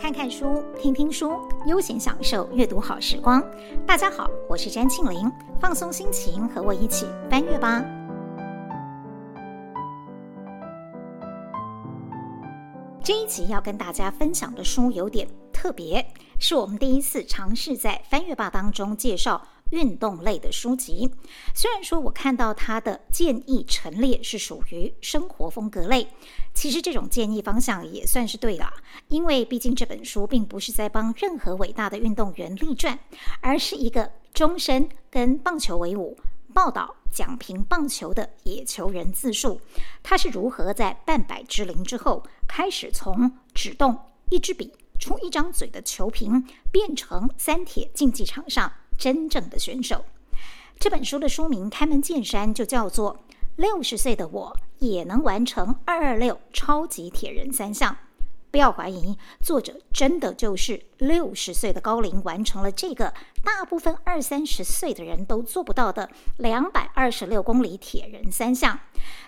看看书，听听书，悠闲享受阅读好时光。大家好，我是詹庆玲，放松心情，和我一起翻阅吧。这一集要跟大家分享的书有点特别，是我们第一次尝试在翻阅吧当中介绍。运动类的书籍，虽然说我看到他的建议陈列是属于生活风格类，其实这种建议方向也算是对的，因为毕竟这本书并不是在帮任何伟大的运动员立传，而是一个终身跟棒球为伍、报道讲评棒球的野球人自述，他是如何在半百之龄之后，开始从只动一支笔、出一张嘴的球评，变成三铁竞技场上。真正的选手，这本书的书名开门见山就叫做《六十岁的我也能完成二二六超级铁人三项》。不要怀疑，作者真的就是六十岁的高龄完成了这个大部分二三十岁的人都做不到的两百二十六公里铁人三项。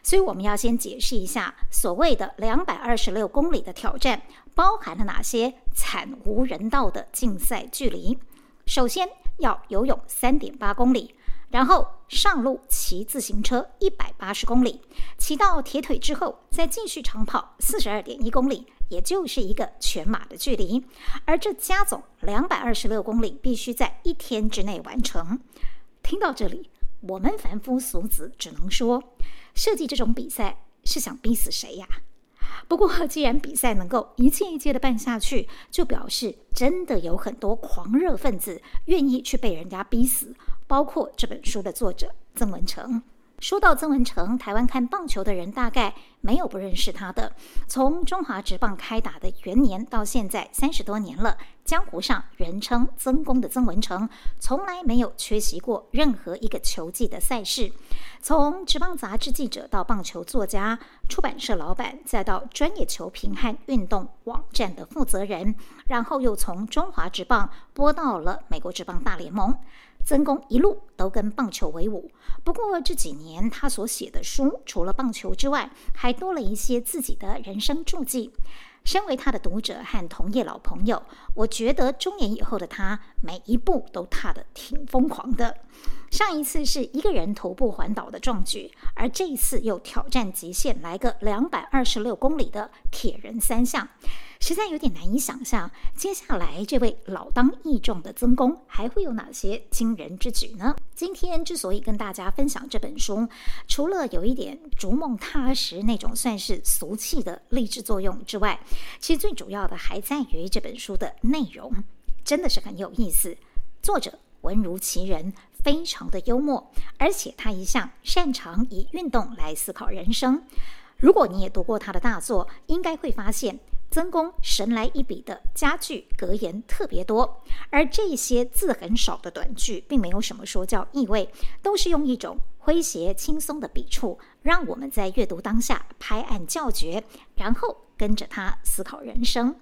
所以，我们要先解释一下所谓的两百二十六公里的挑战包含了哪些惨无人道的竞赛距离。首先，要游泳三点八公里，然后上路骑自行车一百八十公里，骑到铁腿之后再继续长跑四十二点一公里，也就是一个全马的距离。而这加总两百二十六公里，必须在一天之内完成。听到这里，我们凡夫俗子只能说，设计这种比赛是想逼死谁呀？不过，既然比赛能够一届一届的办下去，就表示真的有很多狂热分子愿意去被人家逼死，包括这本书的作者曾文成。说到曾文成，台湾看棒球的人大概没有不认识他的。从中华职棒开打的元年到现在三十多年了，江湖上人称“曾公”的曾文成，从来没有缺席过任何一个球季的赛事。从职棒杂志记者到棒球作家、出版社老板，再到专业球评和运动网站的负责人，然后又从中华职棒播到了美国职棒大联盟。曾公一路都跟棒球为伍，不过这几年他所写的书，除了棒球之外，还多了一些自己的人生注记。身为他的读者和同业老朋友，我觉得中年以后的他每一步都踏得挺疯狂的。上一次是一个人徒步环岛的壮举，而这一次又挑战极限，来个两百二十六公里的铁人三项，实在有点难以想象。接下来这位老当益壮的曾公还会有哪些惊人之举呢？今天之所以跟大家分享这本书，除了有一点逐梦踏实那种算是俗气的励志作用之外，其实最主要的还在于这本书的内容，真的是很有意思。作者文如其人。非常的幽默，而且他一向擅长以运动来思考人生。如果你也读过他的大作，应该会发现曾公神来一笔的佳句格言特别多，而这些字很少的短句，并没有什么说教意味，都是用一种诙谐轻松的笔触，让我们在阅读当下拍案叫绝，然后跟着他思考人生。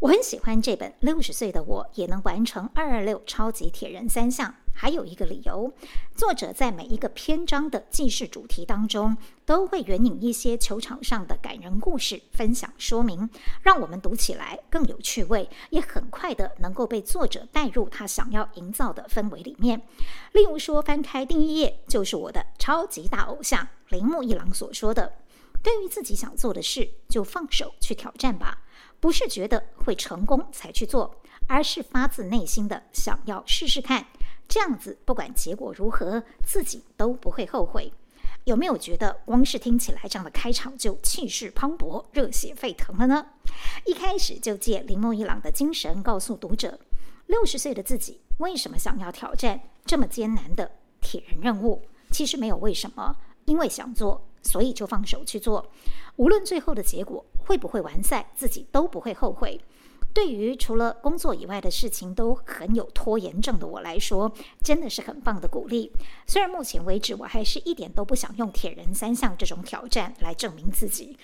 我很喜欢这本《六十岁的我也能完成二二六超级铁人三项》。还有一个理由，作者在每一个篇章的记事主题当中，都会援引一些球场上的感人故事分享说明，让我们读起来更有趣味，也很快的能够被作者带入他想要营造的氛围里面。例如说，翻开第一页就是我的超级大偶像铃木一郎所说的：“对于自己想做的事，就放手去挑战吧，不是觉得会成功才去做，而是发自内心的想要试试看。”这样子，不管结果如何，自己都不会后悔。有没有觉得光是听起来这样的开场就气势磅礴、热血沸腾了呢？一开始就借铃木一朗的精神告诉读者：六十岁的自己为什么想要挑战这么艰难的铁人任务？其实没有为什么，因为想做，所以就放手去做。无论最后的结果会不会完赛，自己都不会后悔。对于除了工作以外的事情都很有拖延症的我来说，真的是很棒的鼓励。虽然目前为止我还是一点都不想用铁人三项这种挑战来证明自己。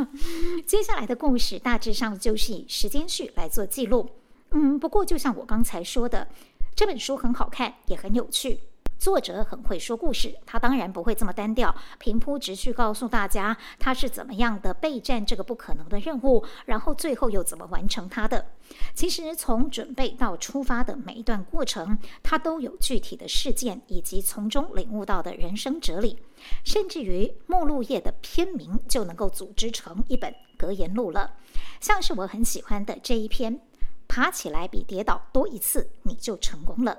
接下来的故事大致上就是以时间序来做记录。嗯，不过就像我刚才说的，这本书很好看，也很有趣。作者很会说故事，他当然不会这么单调，平铺直叙告诉大家他是怎么样的备战这个不可能的任务，然后最后又怎么完成他的。其实从准备到出发的每一段过程，他都有具体的事件以及从中领悟到的人生哲理，甚至于目录页的篇名就能够组织成一本格言录了。像是我很喜欢的这一篇，爬起来比跌倒多一次，你就成功了。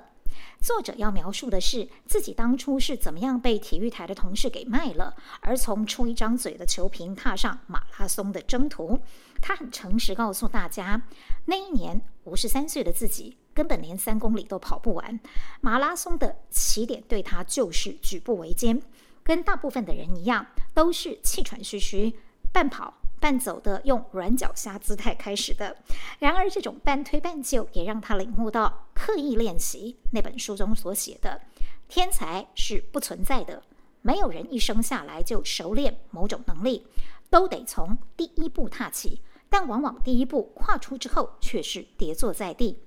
作者要描述的是自己当初是怎么样被体育台的同事给卖了，而从出一张嘴的球评踏上马拉松的征途。他很诚实告诉大家，那一年五十三岁的自己根本连三公里都跑不完，马拉松的起点对他就是举步维艰，跟大部分的人一样，都是气喘吁吁，半跑。半走的，用软脚虾姿态开始的。然而，这种半推半就也让他领悟到，刻意练习那本书中所写的，天才是不存在的。没有人一生下来就熟练某种能力，都得从第一步踏起。但往往第一步跨出之后，却是跌坐在地。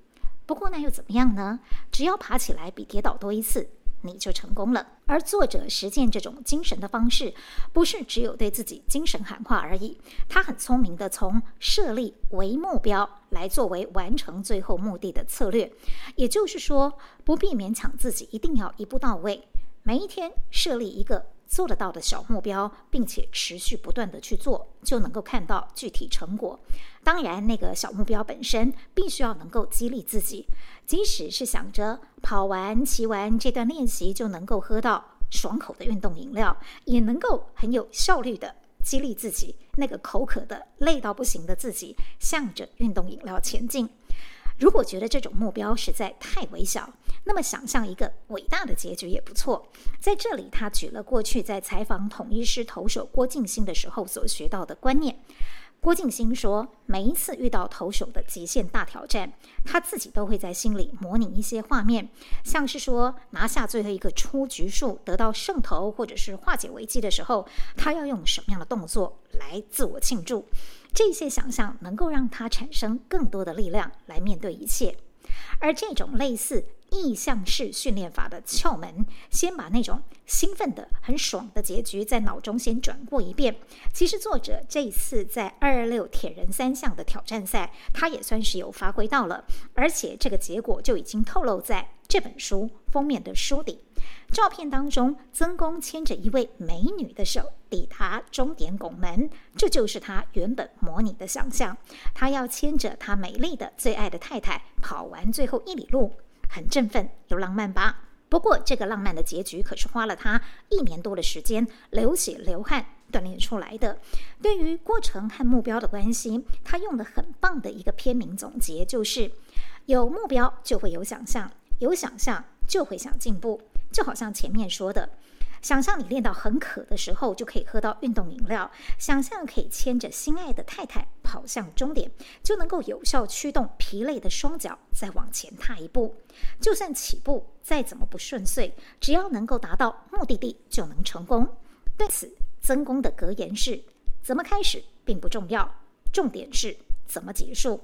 不过那又怎么样呢？只要爬起来比跌倒多一次。你就成功了。而作者实践这种精神的方式，不是只有对自己精神喊话而已。他很聪明地从设立为目标来作为完成最后目的的策略。也就是说，不必勉强自己一定要一步到位，每一天设立一个。做得到的小目标，并且持续不断地去做，就能够看到具体成果。当然，那个小目标本身必须要能够激励自己，即使是想着跑完、骑完这段练习就能够喝到爽口的运动饮料，也能够很有效率地激励自己。那个口渴的、累到不行的自己，向着运动饮料前进。如果觉得这种目标实在太微小，那么想象一个伟大的结局也不错。在这里，他举了过去在采访统一师投手郭敬兴的时候所学到的观念。郭敬兴说，每一次遇到投手的极限大挑战，他自己都会在心里模拟一些画面，像是说拿下最后一个出局数、得到胜投，或者是化解危机的时候，他要用什么样的动作来自我庆祝。这些想象能够让他产生更多的力量来面对一切，而这种类似意象式训练法的窍门，先把那种兴奋的、很爽的结局在脑中先转过一遍。其实作者这一次在二二六铁人三项的挑战赛，他也算是有发挥到了，而且这个结果就已经透露在这本书封面的书底。照片当中，曾公牵着一位美女的手抵达终点拱门，这就是他原本模拟的想象。他要牵着他美丽的、最爱的太太跑完最后一里路，很振奋又浪漫吧？不过，这个浪漫的结局可是花了他一年多的时间，流血流汗锻炼出来的。对于过程和目标的关系，他用的很棒的一个片名总结，就是有目标就会有想象，有想象就会想进步。就好像前面说的，想象你练到很渴的时候，就可以喝到运动饮料；想象可以牵着心爱的太太跑向终点，就能够有效驱动疲累的双脚再往前踏一步。就算起步再怎么不顺遂，只要能够达到目的地，就能成功。对此，曾公的格言是：怎么开始并不重要，重点是。怎么结束？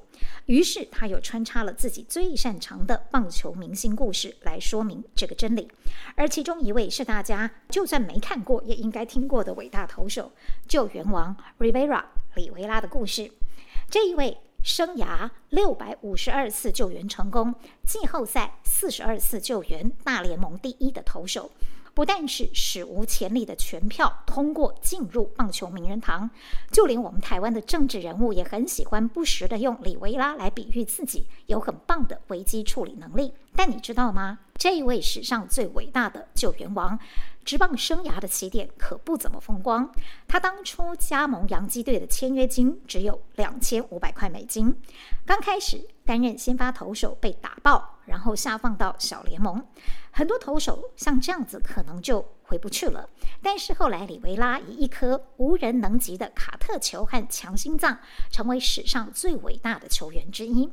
于是他又穿插了自己最擅长的棒球明星故事来说明这个真理。而其中一位是大家就算没看过也应该听过的伟大投手——救援王 Rivera 李维拉的故事。这一位生涯六百五十二次救援成功，季后赛四十二次救援，大联盟第一的投手。不但是史无前例的全票通过进入棒球名人堂，就连我们台湾的政治人物也很喜欢不时的用李维拉来比喻自己有很棒的危机处理能力。但你知道吗？这一位史上最伟大的救援王，职棒生涯的起点可不怎么风光。他当初加盟洋基队的签约金只有两千五百块美金，刚开始担任先发投手被打爆，然后下放到小联盟。很多投手像这样子，可能就回不去了。但是后来，李维拉以一颗无人能及的卡特球和强心脏，成为史上最伟大的球员之一。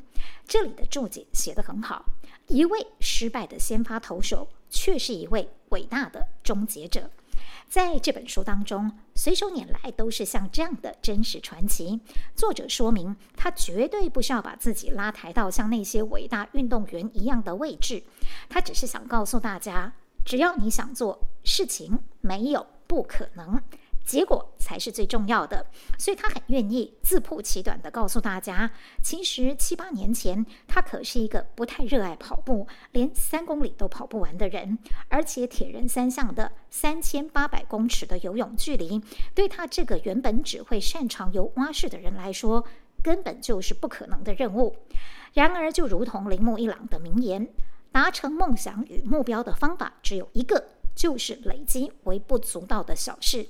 这里的注解写得很好：一位失败的先发投手，却是一位伟大的终结者。在这本书当中，随手拈来都是像这样的真实传奇。作者说明，他绝对不需要把自己拉抬到像那些伟大运动员一样的位置，他只是想告诉大家，只要你想做，事情没有不可能。结果才是最重要的，所以他很愿意自曝其短地告诉大家，其实七八年前他可是一个不太热爱跑步，连三公里都跑不完的人，而且铁人三项的三千八百公尺的游泳距离，对他这个原本只会擅长游蛙式的人来说，根本就是不可能的任务。然而，就如同铃木一朗的名言，达成梦想与目标的方法只有一个，就是累积微不足道的小事。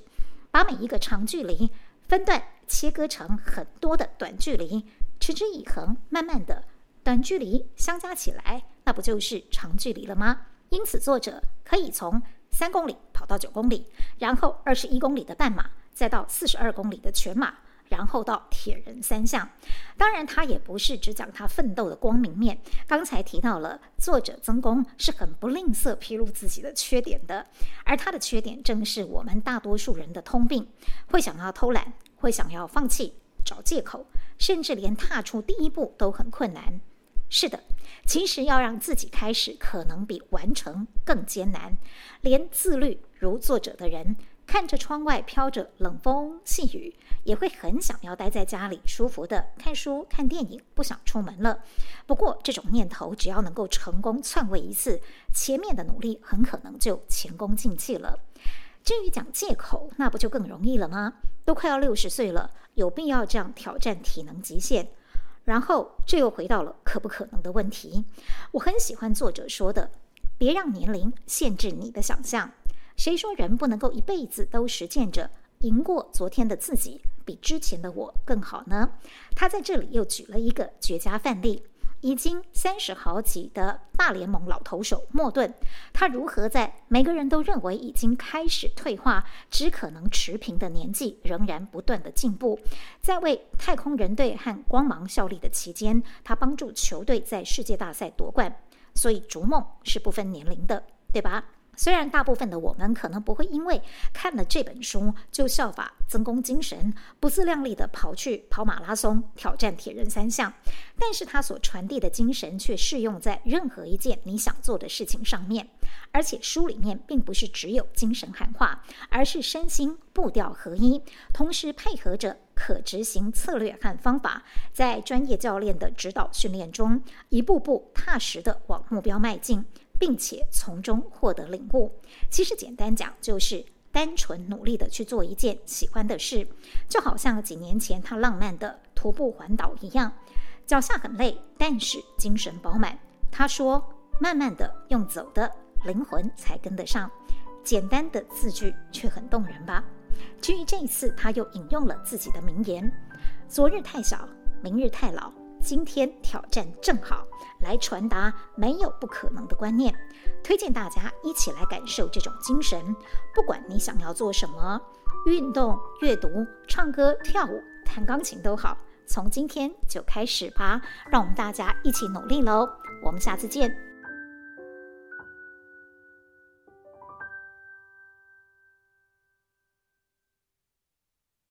把每一个长距离分段切割成很多的短距离，持之以恒，慢慢的短距离相加起来，那不就是长距离了吗？因此，作者可以从三公里跑到九公里，然后二十一公里的半马，再到四十二公里的全马。然后到铁人三项，当然他也不是只讲他奋斗的光明面。刚才提到了作者曾公是很不吝啬披露自己的缺点的，而他的缺点正是我们大多数人的通病：会想要偷懒，会想要放弃，找借口，甚至连踏出第一步都很困难。是的，其实要让自己开始，可能比完成更艰难。连自律如作者的人，看着窗外飘着冷风细雨，也会很想要待在家里舒服的看书、看电影，不想出门了。不过，这种念头只要能够成功篡位一次，前面的努力很可能就前功尽弃了。至于讲借口，那不就更容易了吗？都快要六十岁了，有必要这样挑战体能极限？然后，这又回到了可不可能的问题。我很喜欢作者说的：“别让年龄限制你的想象。”谁说人不能够一辈子都实践着赢过昨天的自己，比之前的我更好呢？他在这里又举了一个绝佳范例：已经三十好几的大联盟老投手莫顿，他如何在每个人都认为已经开始退化、只可能持平的年纪，仍然不断的进步。在为太空人队和光芒效力的期间，他帮助球队在世界大赛夺冠。所以逐梦是不分年龄的，对吧？虽然大部分的我们可能不会因为看了这本书就效法曾公精神，不自量力地跑去跑马拉松、挑战铁人三项，但是他所传递的精神却适用在任何一件你想做的事情上面。而且书里面并不是只有精神喊话，而是身心步调合一，同时配合着可执行策略和方法，在专业教练的指导训练中，一步步踏实地往目标迈进。并且从中获得领悟。其实简单讲，就是单纯努力的去做一件喜欢的事，就好像几年前他浪漫的徒步环岛一样，脚下很累，但是精神饱满。他说：“慢慢的用走的，灵魂才跟得上。”简单的字句却很动人吧？至于这一次，他又引用了自己的名言：“昨日太小，明日太老。”今天挑战正好，来传达没有不可能的观念，推荐大家一起来感受这种精神。不管你想要做什么，运动、阅读、唱歌、跳舞、弹钢琴都好，从今天就开始吧。让我们大家一起努力喽！我们下次见。